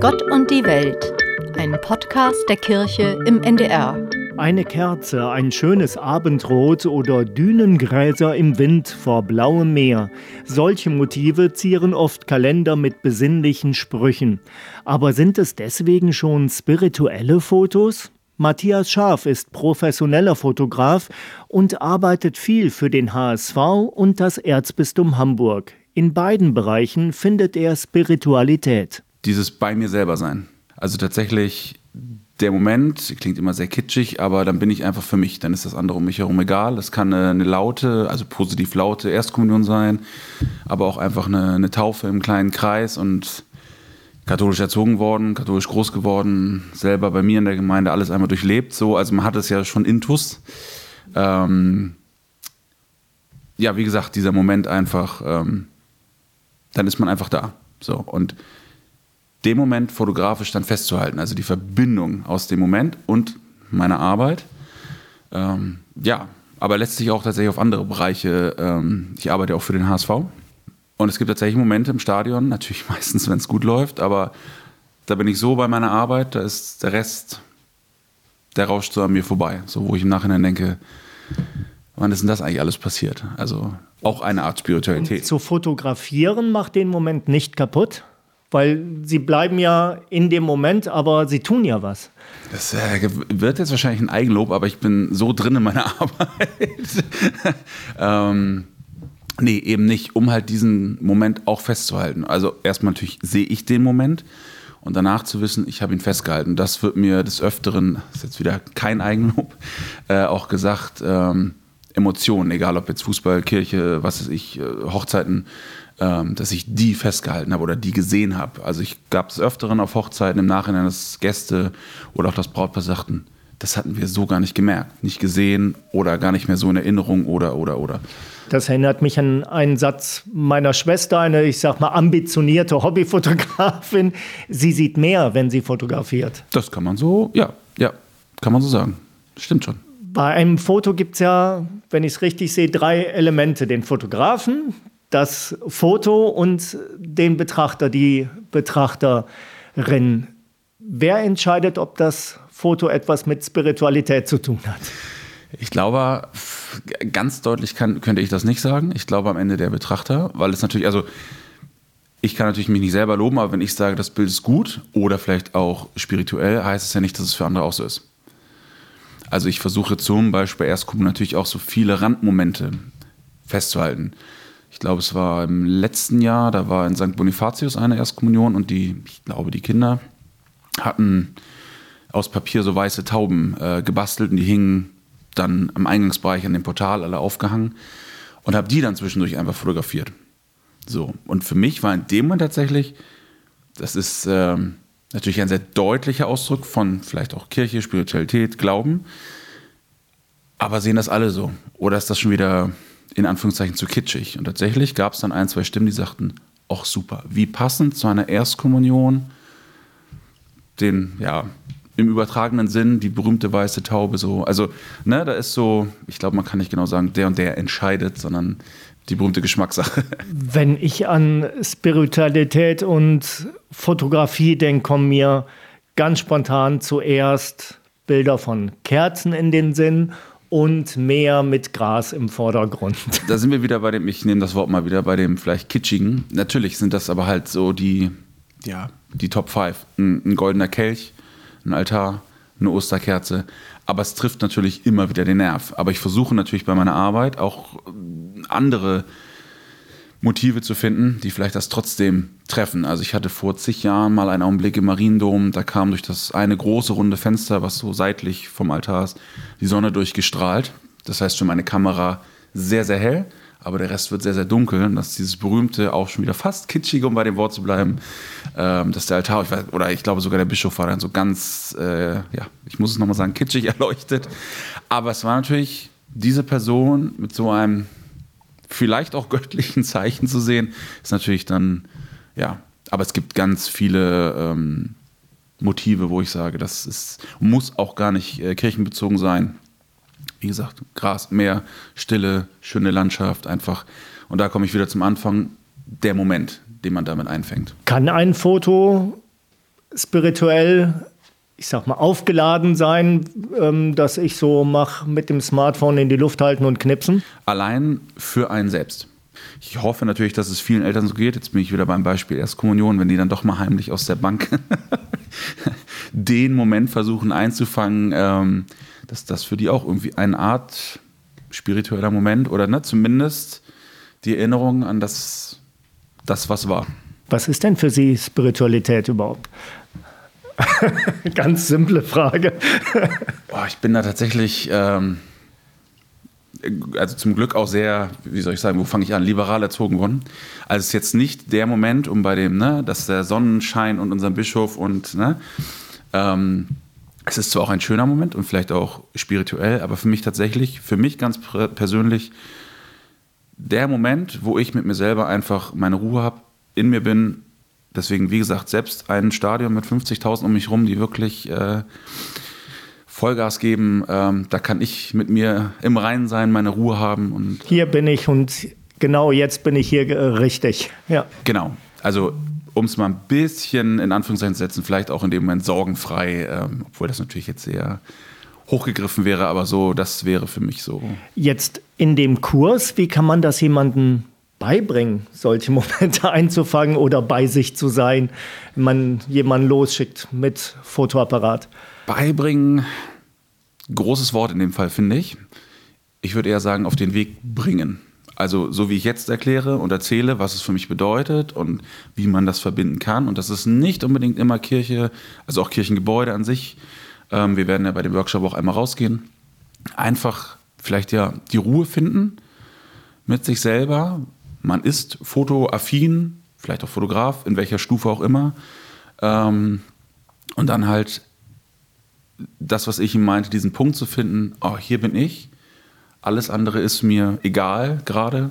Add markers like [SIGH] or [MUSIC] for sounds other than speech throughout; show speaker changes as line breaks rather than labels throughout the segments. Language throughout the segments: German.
Gott und die Welt, ein Podcast der Kirche im NDR.
Eine Kerze, ein schönes Abendrot oder Dünengräser im Wind vor blauem Meer. Solche Motive zieren oft Kalender mit besinnlichen Sprüchen. Aber sind es deswegen schon spirituelle Fotos? Matthias Scharf ist professioneller Fotograf und arbeitet viel für den HSV und das Erzbistum Hamburg. In beiden Bereichen findet er Spiritualität.
Dieses bei mir selber sein. Also tatsächlich der Moment, klingt immer sehr kitschig, aber dann bin ich einfach für mich. Dann ist das andere um mich herum egal. Das kann eine, eine laute, also positiv laute Erstkommunion sein, aber auch einfach eine, eine Taufe im kleinen Kreis und katholisch erzogen worden, katholisch groß geworden, selber bei mir in der Gemeinde alles einmal durchlebt. So, also man hat es ja schon intus. Ähm, ja, wie gesagt, dieser Moment einfach, ähm, dann ist man einfach da. So und den Moment fotografisch dann festzuhalten, also die Verbindung aus dem Moment und meiner Arbeit. Ähm, ja, aber letztlich auch tatsächlich auf andere Bereiche. Ähm, ich arbeite auch für den HSV und es gibt tatsächlich Momente im Stadion, natürlich [LAUGHS] meistens, wenn es gut läuft, aber da bin ich so bei meiner Arbeit, da ist der Rest, der rauscht so an mir vorbei. So, wo ich im Nachhinein denke, wann ist denn das eigentlich alles passiert? Also auch eine Art Spiritualität.
Und zu fotografieren macht den Moment nicht kaputt? Weil sie bleiben ja in dem Moment, aber sie tun ja was.
Das äh, wird jetzt wahrscheinlich ein Eigenlob, aber ich bin so drin in meiner [LAUGHS] Arbeit. ähm, Nee, eben nicht, um halt diesen Moment auch festzuhalten. Also erstmal natürlich sehe ich den Moment und danach zu wissen, ich habe ihn festgehalten. Das wird mir des Öfteren, das ist jetzt wieder kein Eigenlob, äh, auch gesagt, ähm, Emotionen, egal ob jetzt Fußball, Kirche, was weiß ich, äh, Hochzeiten, ähm, dass ich die festgehalten habe oder die gesehen habe. Also ich gab es öfteren auf Hochzeiten im Nachhinein, dass Gäste oder auch das Brautpaar sagten, das hatten wir so gar nicht gemerkt, nicht gesehen oder gar nicht mehr so in Erinnerung oder, oder, oder.
Das erinnert mich an einen Satz meiner Schwester, eine, ich sag mal, ambitionierte Hobbyfotografin. Sie sieht mehr, wenn sie fotografiert.
Das kann man so, ja, ja, kann man so sagen. Stimmt schon.
Bei einem Foto gibt es ja, wenn ich es richtig sehe, drei Elemente. Den Fotografen, das Foto und den Betrachter, die Betrachterin. Wer entscheidet, ob das Foto etwas mit Spiritualität zu tun hat?
Ich glaube, ganz deutlich kann, könnte ich das nicht sagen. Ich glaube am Ende der Betrachter, weil es natürlich, also ich kann natürlich mich nicht selber loben, aber wenn ich sage, das Bild ist gut oder vielleicht auch spirituell, heißt es ja nicht, dass es für andere auch so ist. Also ich versuche zum Beispiel erst gucken natürlich auch so viele Randmomente festzuhalten. Ich glaube, es war im letzten Jahr, da war in St. Bonifatius eine Erstkommunion und die, ich glaube, die Kinder hatten aus Papier so weiße Tauben äh, gebastelt und die hingen dann am Eingangsbereich an dem Portal alle aufgehangen und habe die dann zwischendurch einfach fotografiert. So, und für mich war in dem Moment tatsächlich, das ist äh, natürlich ein sehr deutlicher Ausdruck von vielleicht auch Kirche, Spiritualität, Glauben, aber sehen das alle so? Oder ist das schon wieder in Anführungszeichen zu kitschig? Und tatsächlich gab es dann ein, zwei Stimmen, die sagten, ach super, wie passend zu einer Erstkommunion, den, ja, im übertragenen Sinn die berühmte weiße Taube so. Also, ne, da ist so, ich glaube, man kann nicht genau sagen, der und der entscheidet, sondern die berühmte Geschmackssache.
Wenn ich an Spiritualität und Fotografie denke, kommen mir ganz spontan zuerst Bilder von Kerzen in den Sinn und mehr mit Gras im Vordergrund. [LAUGHS]
Da sind wir wieder bei dem, ich nehme das Wort mal wieder, bei dem vielleicht kitschigen. Natürlich sind das aber halt so die, ja, die Top 5. Ein, ein goldener Kelch, ein Altar, eine Osterkerze. Aber es trifft natürlich immer wieder den Nerv. Aber ich versuche natürlich bei meiner Arbeit auch andere Motive zu finden, die vielleicht das trotzdem treffen. Also ich hatte vor zig Jahren mal einen Augenblick im Mariendom, da kam durch das eine große runde Fenster, was so seitlich vom Altar ist, die Sonne durchgestrahlt. Das heißt schon meine Kamera sehr, sehr hell aber der Rest wird sehr, sehr dunkel. Und das ist dieses berühmte, auch schon wieder fast kitschige, um bei dem Wort zu bleiben, ähm, dass der Altar, ich weiß, oder ich glaube sogar der Bischof war dann so ganz, äh, ja, ich muss es nochmal sagen, kitschig [LAUGHS] erleuchtet. Aber es war natürlich diese Person mit so einem vielleicht auch göttlichen Zeichen zu sehen, ist natürlich dann, ja, aber es gibt ganz viele ähm, Motive, wo ich sage, das ist, muss auch gar nicht äh, kirchenbezogen sein wie gesagt, Gras, Meer, Stille, schöne Landschaft, einfach. Und da komme ich wieder zum Anfang, der Moment, den man damit einfängt.
Kann ein Foto spirituell, ich sag mal, aufgeladen sein, ähm, dass ich so mache mit dem Smartphone in die Luft halten und knipsen?
Allein für einen selbst. Ich hoffe natürlich, dass es vielen Eltern so geht. Jetzt bin ich wieder beim Beispiel Erstkommunion, wenn die dann doch mal heimlich aus der Bank [LAUGHS] den Moment versuchen einzufangen, ähm, dass das für die auch irgendwie eine Art spiritueller Moment oder ne, zumindest die Erinnerung an das, das, was war.
Was ist denn für Sie Spiritualität überhaupt? [LAUGHS] Ganz simple Frage. [LAUGHS]
Boah, ich bin da tatsächlich, ähm, also zum Glück auch sehr, wie soll ich sagen, wo fange ich an, liberal erzogen worden. Also es ist jetzt nicht der Moment, um bei dem, ne, dass der Sonnenschein und unserem Bischof und, ne, ähm, es ist zwar auch ein schöner Moment und vielleicht auch spirituell, aber für mich tatsächlich, für mich ganz persönlich, der Moment, wo ich mit mir selber einfach meine Ruhe habe, in mir bin. Deswegen, wie gesagt, selbst ein Stadion mit 50.000 um mich rum, die wirklich äh, Vollgas geben, ähm, da kann ich mit mir im Reinen sein, meine Ruhe haben. Und
hier bin ich und genau jetzt bin ich hier äh, richtig. Ja.
Genau. Also um es mal ein bisschen in Anführungszeichen zu setzen, vielleicht auch in dem Moment sorgenfrei, ähm, obwohl das natürlich jetzt sehr hochgegriffen wäre, aber so, das wäre für mich so.
Jetzt in dem Kurs, wie kann man das jemandem beibringen, solche [LAUGHS] Momente einzufangen oder bei sich zu sein, wenn man jemanden losschickt mit Fotoapparat?
Beibringen, großes Wort in dem Fall, finde ich. Ich würde eher sagen, auf den Weg bringen. Also so wie ich jetzt erkläre und erzähle, was es für mich bedeutet und wie man das verbinden kann. Und das ist nicht unbedingt immer Kirche, also auch Kirchengebäude an sich. Ähm, wir werden ja bei dem Workshop auch einmal rausgehen. Einfach vielleicht ja die Ruhe finden mit sich selber. Man ist fotoaffin, vielleicht auch Fotograf, in welcher Stufe auch immer. Ähm, und dann halt das, was ich ihm meinte, diesen Punkt zu finden, oh, hier bin ich alles andere ist mir egal gerade.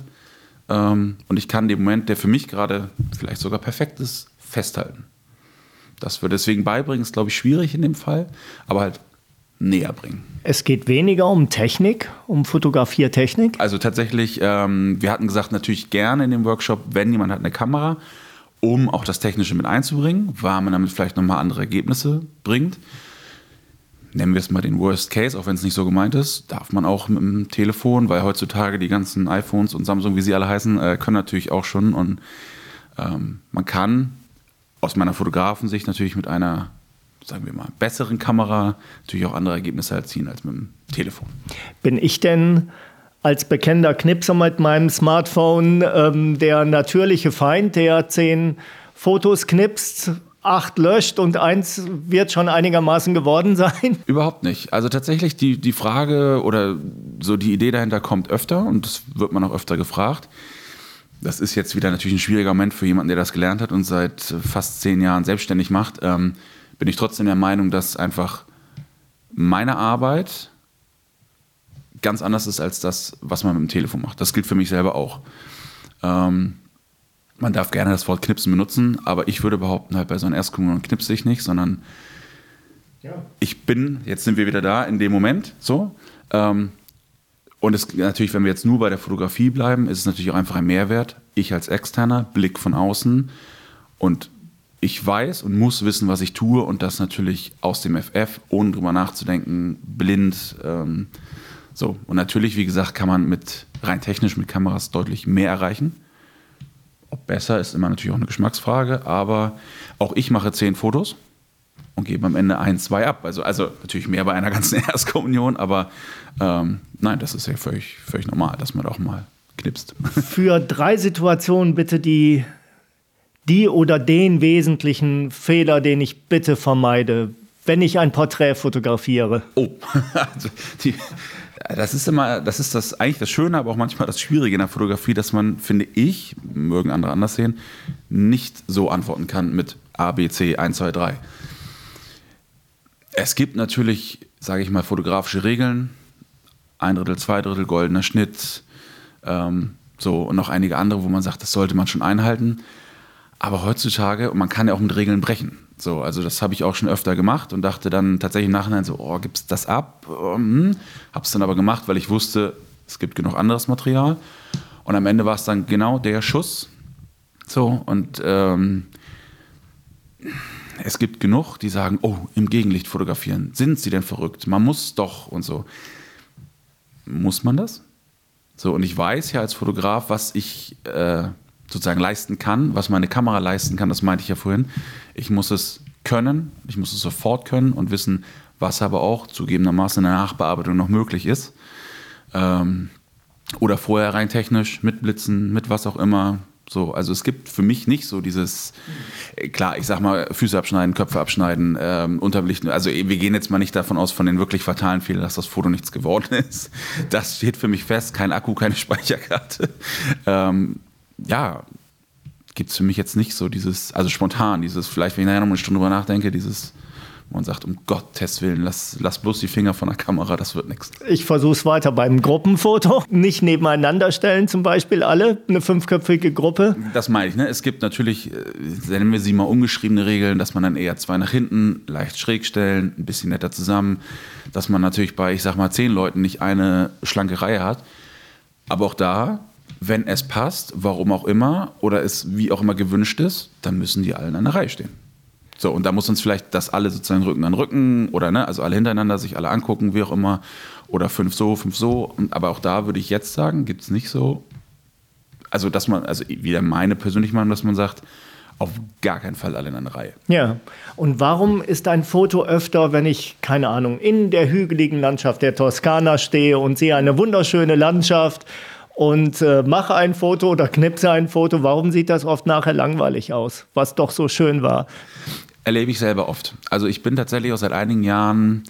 Ähm, und ich kann den Moment, der für mich gerade vielleicht sogar perfekt ist, festhalten. Das wird deswegen beibringen, ist, glaube ich, schwierig in dem Fall, aber halt näher bringen.
Es geht weniger um Technik, um Fotografiertechnik?
Also tatsächlich, ähm, wir hatten gesagt, natürlich gerne in dem Workshop, wenn jemand hat eine Kamera, um auch das Technische mit einzubringen, weil man damit vielleicht nochmal andere Ergebnisse bringt nennen wir es mal den Worst Case, auch wenn es nicht so gemeint ist, darf man auch mit dem Telefon, weil heutzutage die ganzen iPhones und Samsung, wie sie alle heißen, äh, können natürlich auch schon. Und ähm, man kann aus meiner Fotografensicht natürlich mit einer, sagen wir mal, besseren Kamera natürlich auch andere Ergebnisse erzielen als mit dem Telefon.
Bin ich denn als bekennender Knipser mit meinem Smartphone ähm, der natürliche Feind, der zehn Fotos knipst, acht löscht und eins wird schon einigermaßen geworden sein? [LAUGHS]
Überhaupt nicht. Also tatsächlich die, die Frage oder so die Idee dahinter kommt öfter und das wird man auch öfter gefragt. Das ist jetzt wieder natürlich ein schwieriger Moment für jemanden, der das gelernt hat und seit fast zehn Jahren selbstständig macht. Ähm, bin ich trotzdem der Meinung, dass einfach meine Arbeit ganz anders ist als das, was man mit dem Telefon macht. Das gilt für mich selber auch. Ähm, man darf gerne das Wort Knipsen benutzen, aber ich würde behaupten, halt bei so einem Erstkommunion knipse ich nicht, sondern ja. ich bin, jetzt sind wir wieder da, in dem Moment, so. Ähm, und es natürlich, wenn wir jetzt nur bei der Fotografie bleiben, ist es natürlich auch einfach ein Mehrwert. Ich als Externer, Blick von außen und ich weiß und muss wissen, was ich tue und das natürlich aus dem FF, ohne drüber nachzudenken, blind. Ähm, so. Und natürlich, wie gesagt, kann man mit rein technisch mit Kameras deutlich mehr erreichen. Ob besser ist immer natürlich auch eine Geschmacksfrage, aber auch ich mache zehn Fotos und gebe am Ende ein, zwei ab. Also, also natürlich mehr bei einer ganzen [LAUGHS] Erstkommunion, aber ähm, nein, das ist ja völlig, völlig normal, dass man auch mal knipst. [LAUGHS]
Für drei Situationen bitte die, die oder den wesentlichen Fehler, den ich bitte vermeide, wenn ich ein Porträt fotografiere.
Oh, [LAUGHS] also die, das ist immer, das ist das eigentlich das Schöne, aber auch manchmal das Schwierige in der Fotografie, dass man, finde ich, mögen andere anders sehen, nicht so antworten kann mit A, B, C, 1, 2, 3. Es gibt natürlich, sage ich mal, fotografische Regeln. Ein Drittel, zwei Drittel, goldener Schnitt, ähm, so und noch einige andere, wo man sagt, das sollte man schon einhalten. Aber heutzutage, und man kann ja auch mit Regeln brechen. So, also das habe ich auch schon öfter gemacht und dachte dann tatsächlich im Nachhinein so, oh, gibt's das ab? Hm. Hab's dann aber gemacht, weil ich wusste, es gibt genug anderes Material. Und am Ende war es dann genau der Schuss. So, und ähm, es gibt genug, die sagen, oh, im Gegenlicht fotografieren. Sind sie denn verrückt? Man muss doch und so. Muss man das? So, und ich weiß ja als Fotograf, was ich äh, sozusagen leisten kann, was meine Kamera leisten kann, das meinte ich ja vorhin. Ich muss es können, ich muss es sofort können und wissen, was aber auch zugegebenermaßen in der Nachbearbeitung noch möglich ist. Ähm, oder vorher rein technisch, mit Blitzen, mit was auch immer, so, also es gibt für mich nicht so dieses, klar, ich sag mal, Füße abschneiden, Köpfe abschneiden, ähm, unterbelichten. Also wir gehen jetzt mal nicht davon aus, von den wirklich fatalen Fehlern, dass das Foto nichts geworden [LAUGHS] ist. Das steht für mich fest, kein Akku, keine Speicherkarte. Ähm, ja, gibt es für mich jetzt nicht so dieses, also spontan, dieses, vielleicht, wenn ich nachher noch eine Stunde drüber nachdenke, dieses man sagt, um Gottes Willen, lass, lass bloß die Finger von der Kamera, das wird nichts.
Ich versuche es weiter beim Gruppenfoto. Nicht nebeneinander stellen, zum Beispiel alle, eine fünfköpfige Gruppe.
Das meine ich. Ne? Es gibt natürlich, äh, nennen wir sie mal ungeschriebene Regeln, dass man dann eher zwei nach hinten, leicht schräg stellen, ein bisschen netter zusammen. Dass man natürlich bei, ich sag mal, zehn Leuten nicht eine schlanke Reihe hat. Aber auch da, wenn es passt, warum auch immer, oder es wie auch immer gewünscht ist, dann müssen die alle in einer Reihe stehen. So, und da muss uns vielleicht das alle sozusagen Rücken an Rücken oder ne, also alle hintereinander sich alle angucken, wie auch immer. Oder fünf so, fünf so. Aber auch da würde ich jetzt sagen, gibt es nicht so. Also, dass man, also wieder meine persönliche Meinung, dass man sagt, auf gar keinen Fall alle in einer Reihe.
Ja. Und warum ist ein Foto öfter, wenn ich, keine Ahnung, in der hügeligen Landschaft der Toskana stehe und sehe eine wunderschöne Landschaft und äh, mache ein Foto oder knipse ein Foto, warum sieht das oft nachher langweilig aus, was doch so schön war?
erlebe ich selber oft. Also ich bin tatsächlich auch seit einigen Jahren,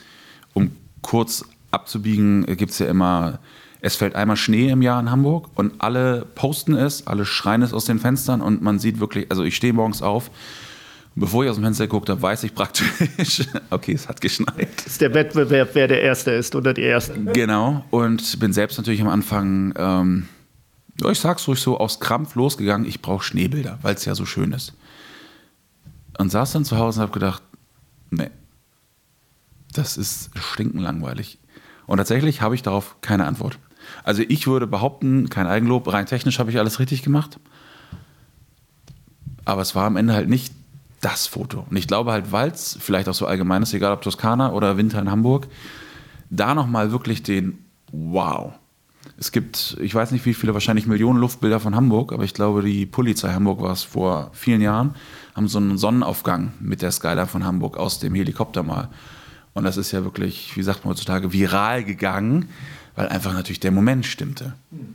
um kurz abzubiegen, gibt es ja immer, es fällt einmal Schnee im Jahr in Hamburg und alle posten es, alle schreien es aus den Fenstern und man sieht wirklich, also ich stehe morgens auf, bevor ich aus dem Fenster geguckt habe, weiß ich praktisch, [LAUGHS] okay, es hat geschneit.
Das ist der Wettbewerb, wer der Erste ist oder die Erste.
Genau, und bin selbst natürlich am Anfang, ähm, ich sag's ruhig so, aus Krampf losgegangen, ich brauche Schneebilder, weil es ja so schön ist und saß dann zu Hause und habe gedacht, nee, das ist stinkenlangweilig. Und tatsächlich habe ich darauf keine Antwort. Also ich würde behaupten, kein Eigenlob, rein technisch habe ich alles richtig gemacht. Aber es war am Ende halt nicht das Foto. Und ich glaube halt, weil es vielleicht auch so allgemein ist, egal ob Toskana oder Winter in Hamburg, da nochmal wirklich den Wow. Es gibt, ich weiß nicht wie viele, wahrscheinlich Millionen Luftbilder von Hamburg, aber ich glaube, die Polizei Hamburg war es vor vielen Jahren haben so einen Sonnenaufgang mit der Skyline von Hamburg aus dem Helikopter mal. Und das ist ja wirklich, wie sagt man heutzutage, viral gegangen, weil einfach natürlich der Moment stimmte.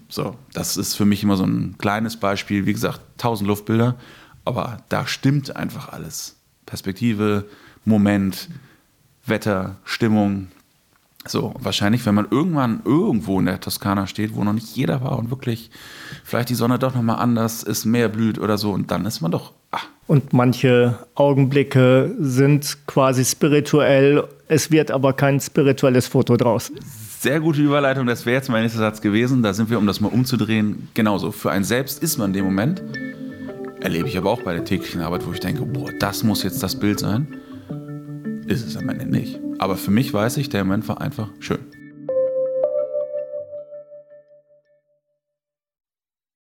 So, das ist für mich immer so ein kleines Beispiel. Wie gesagt, tausend Luftbilder, aber da stimmt einfach alles. Perspektive, Moment, Wetter, Stimmung, so, wahrscheinlich, wenn man irgendwann irgendwo in der Toskana steht, wo noch nicht jeder war und wirklich vielleicht die Sonne doch nochmal anders ist, mehr blüht oder so, und dann ist man doch. Ach.
Und manche Augenblicke sind quasi spirituell, es wird aber kein spirituelles Foto draus.
Sehr gute Überleitung, das wäre jetzt mein nächster Satz gewesen. Da sind wir, um das mal umzudrehen, genauso. Für einen selbst ist man in dem Moment, erlebe ich aber auch bei der täglichen Arbeit, wo ich denke, boah, das muss jetzt das Bild sein ist es am Ende nicht. Aber für mich weiß ich, der Moment war einfach schön.